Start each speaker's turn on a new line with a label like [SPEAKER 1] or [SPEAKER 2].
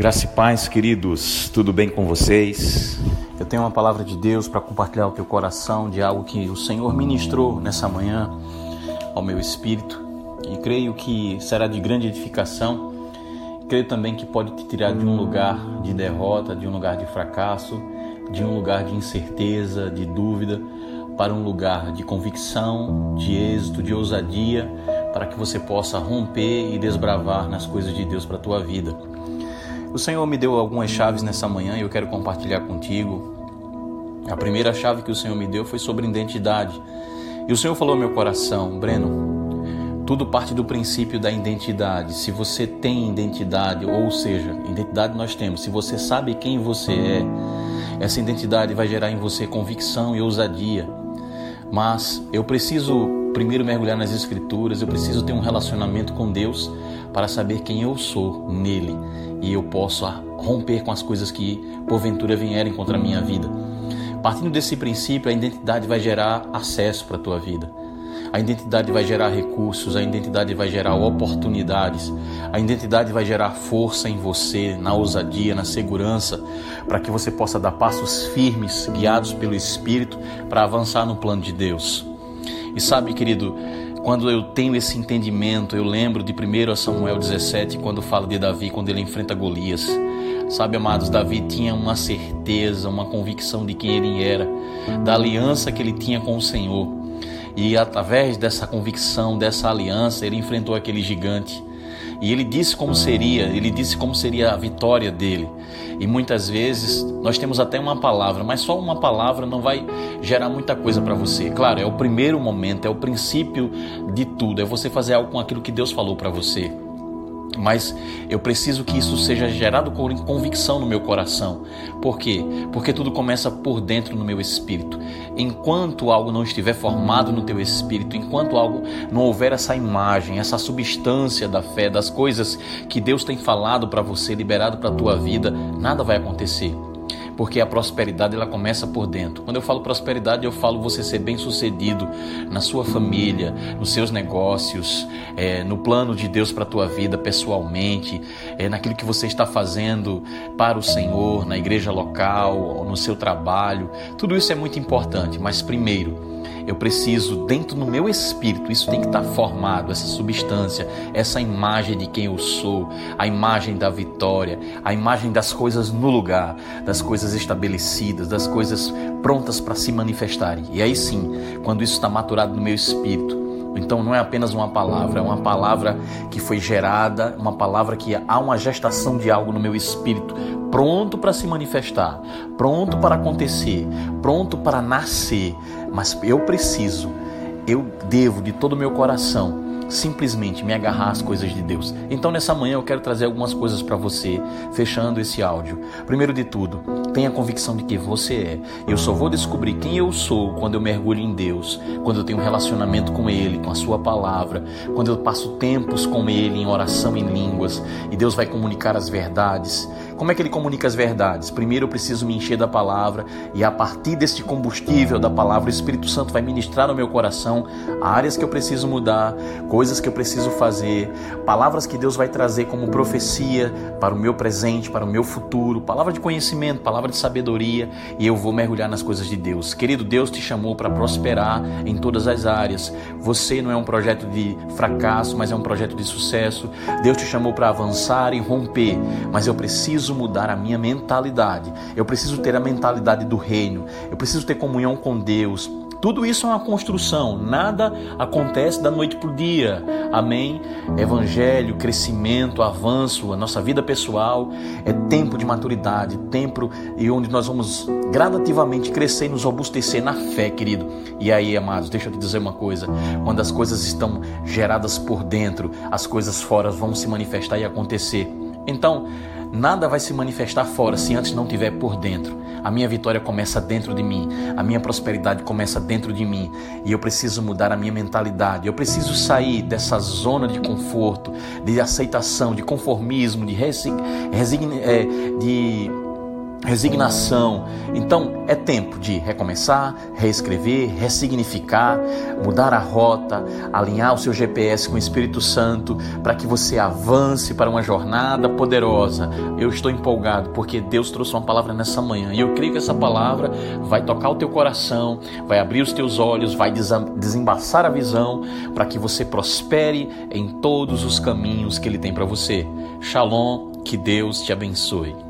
[SPEAKER 1] Graça e paz, queridos, tudo bem com vocês? Eu tenho uma palavra de Deus para compartilhar o teu coração de algo que o Senhor ministrou nessa manhã ao meu espírito e creio que será de grande edificação. Creio também que pode te tirar de um lugar de derrota, de um lugar de fracasso, de um lugar de incerteza, de dúvida, para um lugar de convicção, de êxito, de ousadia, para que você possa romper e desbravar nas coisas de Deus para a tua vida. O Senhor me deu algumas chaves nessa manhã e eu quero compartilhar contigo. A primeira chave que o Senhor me deu foi sobre identidade. E o Senhor falou ao meu coração, Breno, tudo parte do princípio da identidade. Se você tem identidade, ou seja, identidade nós temos, se você sabe quem você é, essa identidade vai gerar em você convicção e ousadia. Mas eu preciso primeiro mergulhar nas Escrituras, eu preciso ter um relacionamento com Deus para saber quem eu sou nele e eu posso romper com as coisas que porventura vierem contra a minha vida. Partindo desse princípio, a identidade vai gerar acesso para a tua vida. A identidade vai gerar recursos, a identidade vai gerar oportunidades, a identidade vai gerar força em você, na ousadia, na segurança, para que você possa dar passos firmes, guiados pelo Espírito, para avançar no plano de Deus. E sabe, querido, quando eu tenho esse entendimento, eu lembro de 1 Samuel 17, quando fala de Davi, quando ele enfrenta Golias. Sabe, amados, Davi tinha uma certeza, uma convicção de quem ele era, da aliança que ele tinha com o Senhor. E através dessa convicção, dessa aliança, ele enfrentou aquele gigante. E ele disse como seria, ele disse como seria a vitória dele. E muitas vezes nós temos até uma palavra, mas só uma palavra não vai gerar muita coisa para você. Claro, é o primeiro momento, é o princípio de tudo, é você fazer algo com aquilo que Deus falou para você mas eu preciso que isso seja gerado com convicção no meu coração. Por quê? Porque tudo começa por dentro no meu espírito. Enquanto algo não estiver formado no teu espírito, enquanto algo não houver essa imagem, essa substância da fé, das coisas que Deus tem falado para você, liberado para a tua vida, nada vai acontecer porque a prosperidade ela começa por dentro. Quando eu falo prosperidade, eu falo você ser bem sucedido na sua família, nos seus negócios, é, no plano de Deus para a tua vida pessoalmente, é, naquilo que você está fazendo para o Senhor, na igreja local, no seu trabalho. Tudo isso é muito importante, mas primeiro, eu preciso, dentro do meu espírito, isso tem que estar formado, essa substância, essa imagem de quem eu sou, a imagem da vitória, a imagem das coisas no lugar, das coisas estabelecidas, das coisas prontas para se manifestarem. E aí sim, quando isso está maturado no meu espírito, então não é apenas uma palavra, é uma palavra que foi gerada, uma palavra que há uma gestação de algo no meu espírito, pronto para se manifestar, pronto para acontecer, pronto para nascer. Mas eu preciso, eu devo de todo o meu coração simplesmente me agarrar às coisas de Deus. Então nessa manhã eu quero trazer algumas coisas para você, fechando esse áudio. Primeiro de tudo, tenha convicção de que você é. Eu só vou descobrir quem eu sou quando eu mergulho em Deus, quando eu tenho um relacionamento com Ele, com a Sua palavra, quando eu passo tempos com Ele em oração em línguas e Deus vai comunicar as verdades. Como é que ele comunica as verdades? Primeiro eu preciso me encher da palavra e a partir deste combustível da palavra, o Espírito Santo vai ministrar no meu coração áreas que eu preciso mudar, coisas que eu preciso fazer, palavras que Deus vai trazer como profecia para o meu presente, para o meu futuro, palavra de conhecimento, palavra de sabedoria e eu vou mergulhar nas coisas de Deus. Querido, Deus te chamou para prosperar em todas as áreas. Você não é um projeto de fracasso, mas é um projeto de sucesso. Deus te chamou para avançar e romper, mas eu preciso preciso mudar a minha mentalidade. Eu preciso ter a mentalidade do reino. Eu preciso ter comunhão com Deus. Tudo isso é uma construção, nada acontece da noite para o dia. Amém? Evangelho, crescimento, avanço, a nossa vida pessoal é tempo de maturidade, tempo e onde nós vamos gradativamente crescer e nos robustecer na fé, querido. E aí, amados, deixa eu te dizer uma coisa: quando as coisas estão geradas por dentro, as coisas fora vão se manifestar e acontecer. Então, Nada vai se manifestar fora se antes não tiver por dentro. A minha vitória começa dentro de mim, a minha prosperidade começa dentro de mim e eu preciso mudar a minha mentalidade. Eu preciso sair dessa zona de conforto, de aceitação, de conformismo, de, resign, é, de resignação. Então é tempo de recomeçar, reescrever, ressignificar, mudar a rota, alinhar o seu GPS com o Espírito Santo para que você avance para uma jornada poderosa. Eu estou empolgado porque Deus trouxe uma palavra nessa manhã e eu creio que essa palavra vai tocar o teu coração, vai abrir os teus olhos, vai desembaçar a visão para que você prospere em todos os caminhos que Ele tem para você. Shalom, que Deus te abençoe.